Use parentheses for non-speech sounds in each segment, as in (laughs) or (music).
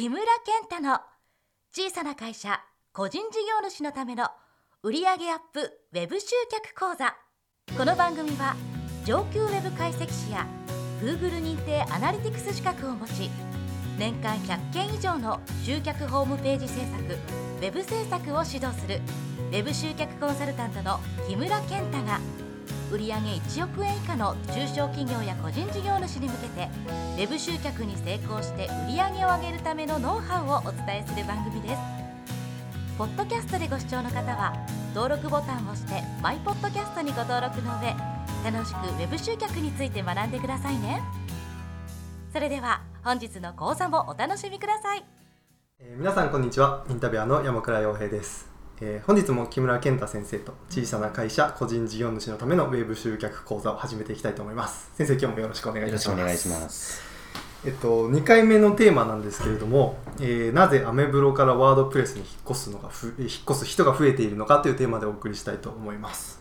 木村健太の小さな会社個人事業主のための売上アップウェブ集客講座。この番組は上級ウェブ解析士や Google 認定アナリティクス資格を持ち年間100件以上の集客ホームページ制作ウェブ制作を指導するウェブ集客コンサルタントの木村健太が売上1億円以下の中小企業や個人事業主に向けてウェブ集客に成功して売上を上げるためのノウハウをお伝えする番組です。ポッドキャストでご視聴の方は登録ボタンを押してマイポッドキャストにご登録の上楽しくウェブ集客について学んでくださいね。それでは本日の講座もお楽しみください、えー、皆さんこんにちは。インタビュアーの山倉洋平です。えー、本日も木村健太先生と小さな会社個人事業主のためのウェブ集客講座を始めていきたいと思います。先生今日もよろしくお願いいたします。よろしくお願いします。えっと、2回目のテーマなんですけれども、えー、なぜアメブロからワードプレスに引っ越すのがふ引っ越す人が増えているのかというテーマでお送りしたいと思います。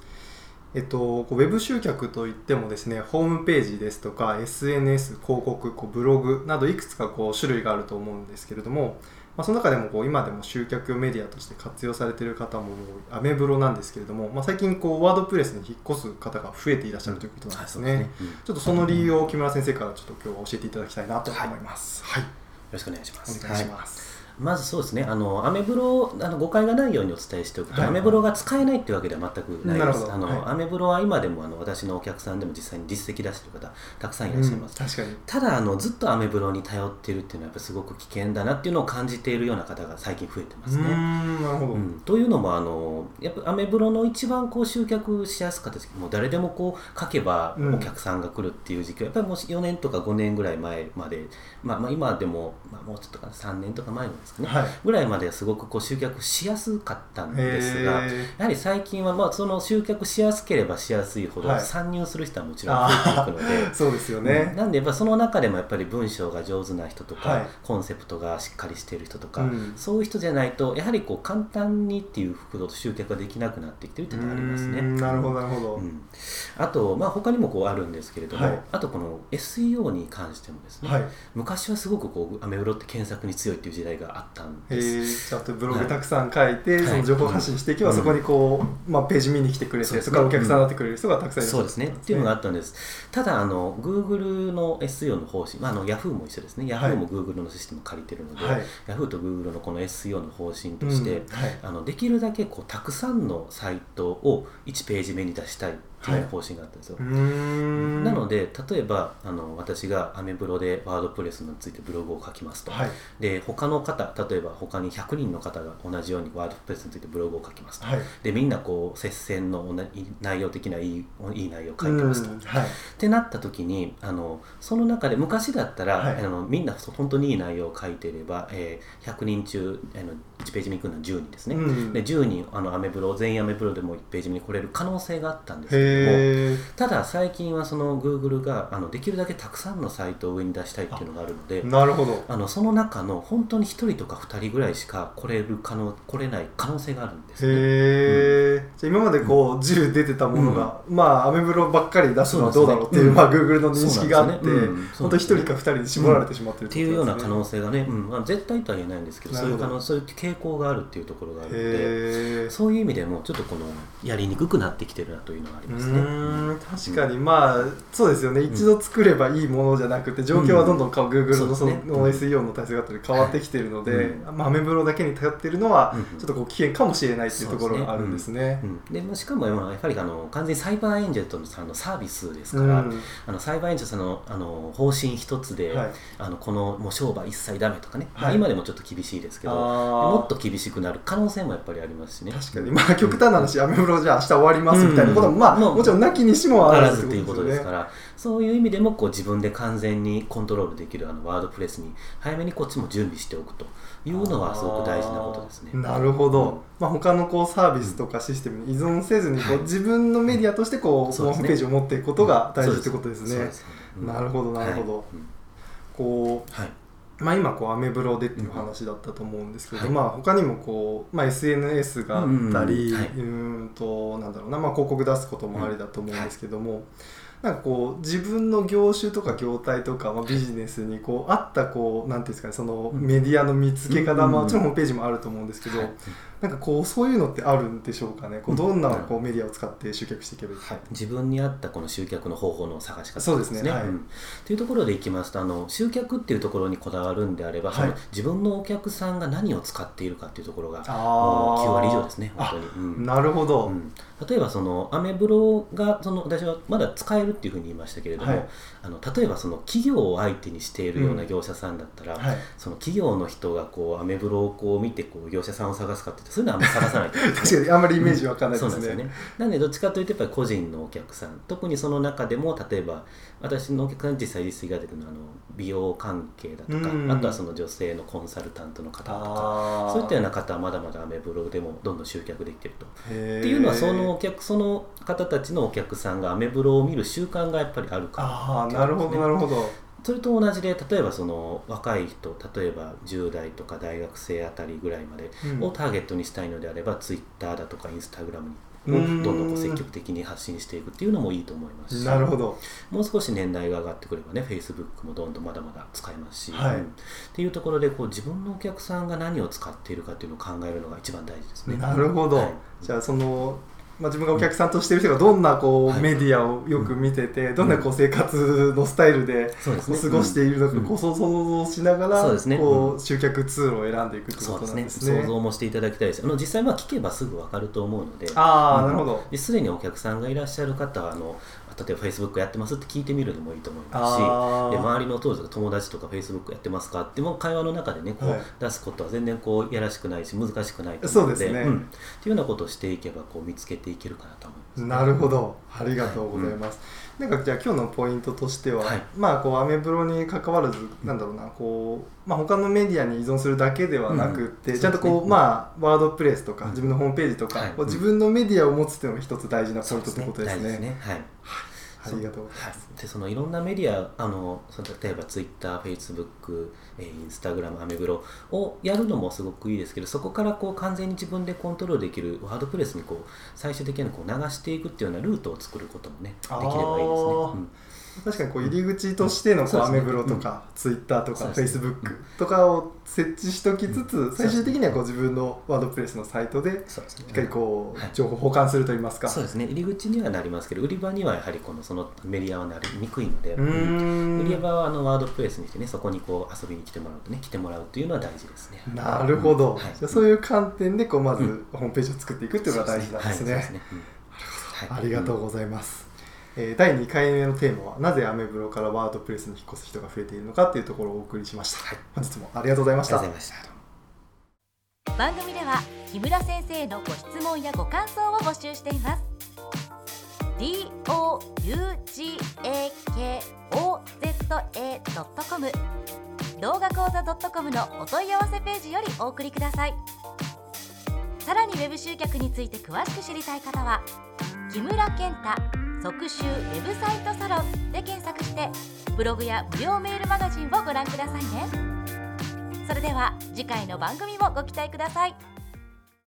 えっと、こうウェブ集客といってもですねホームページですとか SNS 広告こうブログなどいくつかこう種類があると思うんですけれどもまあ、その中でもこう今でも集客メディアとして活用されている方もアメブロなんですけれども、まあ、最近こうワードプレスに引っ越す方が増えていらっしゃるということなんですね。うん、ねうん、ちょっとその理由を木村先生からちょっと今日は教えていただきたいなと思います。はい、はい、よろしくお願いします。お願いします。はいまずそうですね、あのアメブロあの誤解がないようにお伝えしておくと、はい、アメブロが使えないというわけでは全くないです。あの、はい、アメブロは今でもあの私のお客さんでも実際に実績出している方たくさんいらっしゃいます。うん、確かに。ただあのずっとアメブロに頼っているっていうのはやっぱすごく危険だなっていうのを感じているような方が最近増えてますね。なるほど、うん、というのもあのやっぱアメブロの一番こう集客しやすかった時もう誰でもこう書けばお客さんが来るっていう時期は、やっぱりもう4年とか5年ぐらい前まで、まあ、まあ今でも、まあ、もうちょっとか3年とか前ですかね、はい、ぐらいまではすごくこう集客しやすかったんですがやはり最近はまあその集客しやすければしやすいほど参入する人はもちろん増えていくので、はい、そうですよね、うん、なんでやっぱその中でもやっぱり文章が上手な人とか、はい、コンセプトがしっかりしている人とか、うん、そういう人じゃないとやはりこう簡単にっていうほど集客ができなくなってきてるっていうのがありますね。なるほどなるほど、うん、あと、まあ、他にもこうあるんですけれども、はい、あとこの SEO に関してもですね、昔はすごくこうアメブロって検索に強いっていう時代があったんです。ちゃんとブログたくさん書いて、その情報発信していけば、そこにこう、まあ、ページ見に来てくれて、そこからお客さんになってくれる人がたくさんいる、そうですね。っていうのがあったんです。ただあの Google の SEO の方針、まあ、あの Yahoo も一緒ですね。Yahoo も Google のシステムを借りてるので、はい、Yahoo と Google のこの SEO の方針として、あのできるだけこうたくさんのサイトを1ページ目に出したいっていう方針があったんですよ、はい、なので例えばあの私がアメブロでワードプレスについてブログを書きますと、はい、で他の方例えば他に100人の方が同じようにワードプレスについてブログを書きますと、はい、でみんなこう接戦の内容的ないいいい内容を書いてますと、はい、ってなった時にあのその中で昔だったら、あのみんな本当にいい内容を書いていれば、えー、100人中あの1ページ目に来るのは10人ですね、うん、で10人あのアメブロ全員アメブロでも1ページ目に来れる可能性があったんですけどもただ最近はそのグーグルがあのできるだけたくさんのサイトを上に出したいっていうのがあるのでなるほど。あのその中の本当に1人とか2人ぐらいしか来れる可能来れない可能性があるんですね、へうん、じゃ今までこう10出てたものが、うん、まあアメブロばっかり出すのはどうだろうっていう、ね、まあ、グーグルの認識があって、ね。うん、本当1人か2人で絞られてしまってるっ、ていうような可能性がね、うん。まあ、絶対とは言えないんですけどそういう可能そういう傾向があるっていうところがあるのでそういう意味でもちょっとこのやりにくくなってきてるなというのはありますね。確かに、まあそうですよね。一度作ればいいものじゃなくて状況はどんどんグーグルのその SEO の体制が変わってきているので、まあ、アメブロだけに頼っているのはちょっとこう危険かもしれないっていうところがあるんですね。でしかもやっぱりあの完全にサイバーエンジェルとのさんのサービスですから、あのサイバーエンジェルさんのあの方針一つで、はい、あのこのもう商売一切ダメとかね、今でもちょっと厳しいですけどもっと厳しくなる可能性もやっぱりありますしね。確かに。まあ極端な話、アメブロじゃあ明日終わりますみたいなことも、まあ、もちろんなきにしもあらずっていうことですから。そういう意味でもこう自分で完全にコントロールできるあのワードプレスに早めにこっちも準備しておくというのはすごく大事なことですね。なるほど、うん、まあ、他のこうサービスとかシステムに依存せずにこう、自分のメディアとしてこう、ホームページを持っていくことが大事ってことですね。なるほどなるほど。はい、こう、はいまあ、今こうアメブロでっていう話だったと思うんですけど、うん、まあ、他にもこう、まあ、SNS があったり、うん、はい、うんとなんだろうな、まあ、広告出すこともありだと思うんですけども、なんかこう自分の業種とか業態とか、まあ、ビジネスにこうあったこうなんていうんですかねそのメディアの見つけ方、まあ、もちろんホームページもあると思うんですけど、なんかこうそういうのってあるんでしょうかね？こうどんなこうメディアを使って集客していけばいいか、はい、自分に合ったこの集客の方法の探し方、ね、そうですね、はい、うん、というところでいきますとあの集客っていうところにこだわるんであれば、はい、自分のお客さんが何を使っているかっていうところが9割以上ですね本当に、うん、なるほど、うん、例えばそのアメブロがその私はまだ使えるっていうふうに言いましたけれども、はい、あの例えばその企業を相手にしているような業者さんだったら、その企業の人がこうアメブロをこう見てこう業者さんを探すかってそういうのはあんまり探さない (laughs) 確かにあんまりイメージわかんないですね、うん、そうなんですよね。なんでどっちかというとやっぱり個人のお客さん特にその中でも例えば私のお客さん実際実績が出てるのはあの美容関係だとか、あとはその女性のコンサルタントの方とかそういったような方はまだまだアメブロでもどんどん集客できてると。っていうのはそのお客その方たちのお客さんがアメブロを見る習慣がやっぱりあるから、ああなるほどなるほど。それと同じで例えばその若い人例えば10代とか大学生あたりぐらいまでをターゲットにしたいのであれば、うん、ツイッターだとかインスタグラムにどんどんこう積極的に発信していくっていうのもいいと思いますし。なるほど。もう少し年代が上がってくればねフェイスブックもどんどんまだまだ使えますし、はい、うん、っていうところでこう自分のお客さんが何を使っているかっていうのを考えるのが一番大事ですね。なるほど、はい、じゃあそのまあ、自分がお客さんとしている人がどんなこうメディアをよく見てて、どんなこう生活のスタイルで過ごしているのかこう想像しながらこう集客ツールを選んでいくってことなんですね。想像もしていただきたいです。あの実際まあ聞けばすぐ分かると思うのであ、なるほど。すでにお客さんがいらっしゃる方はあの例えばフェイスブックやってますって聞いてみるのもいいと思いますしで周りの当時友達とかフェイスブックやってますかっても会話の中でねこう出すことは全然こうやらしくないし難しくないと思うのでそうですね、うん、っていうようなことをしていけばこう見つけていけるかなと思います、ね、なるほど。ありがとうございます、はいうん、なんかじゃあ今日のポイントとしては、はい、まあこうアメブロに関わらずなんだろうなこう、まあ、他のメディアに依存するだけではなくて、うん、ちゃんとこう、ね、まあワードプレスとか自分のホームページとか、こう自分のメディアを持つっていうのが一つ大事なポイントってことですね。すね。はいありがとうございます。でそのいろんなメディアあのその例えばツイッター、フェイスブック、えインスタグラム、アメブロをやるのもすごくいいですけどそこからこう完全に自分でコントロールできるワードプレスにこう最終的にこう流していくっていうようなルートを作ることもねできればいいですね。うん確かにこう入り口としてのこうアメブロとかツイッターとかフェイスブックとかを設置しておきつつ最終的にはこう自分のワードプレスのサイトでしっかりこう情報保管するといいますか。そうですね。入り口にはなりますけど売り場にはやはりこのそのメディアはなりにくいので売り場はあのワードプレスにしてねそこにこう遊びに来てもらうとね来てもらうというのは大事ですね。なるほど、じゃそういう観点でこうまずホームページを作っていくっていうのが大事なんですね。ありがとうございます、えー、第2回目のテーマはなぜアメブロからワードプレスに引っ越す人が増えているのかっていうところをお送りしました、はい、本日もありがとうございました。番組では木村先生のご質問やご感想を募集しています。D o u g a k o z a c o m 動画講座 .com のお問い合わせページよりお送りください。さらにウェブ集客について詳しく知りたい方は木村健太即集ウェブサイトサロンで検索してブログや無料メールマガジンをご覧くださいね。それでは次回の番組もご期待ください。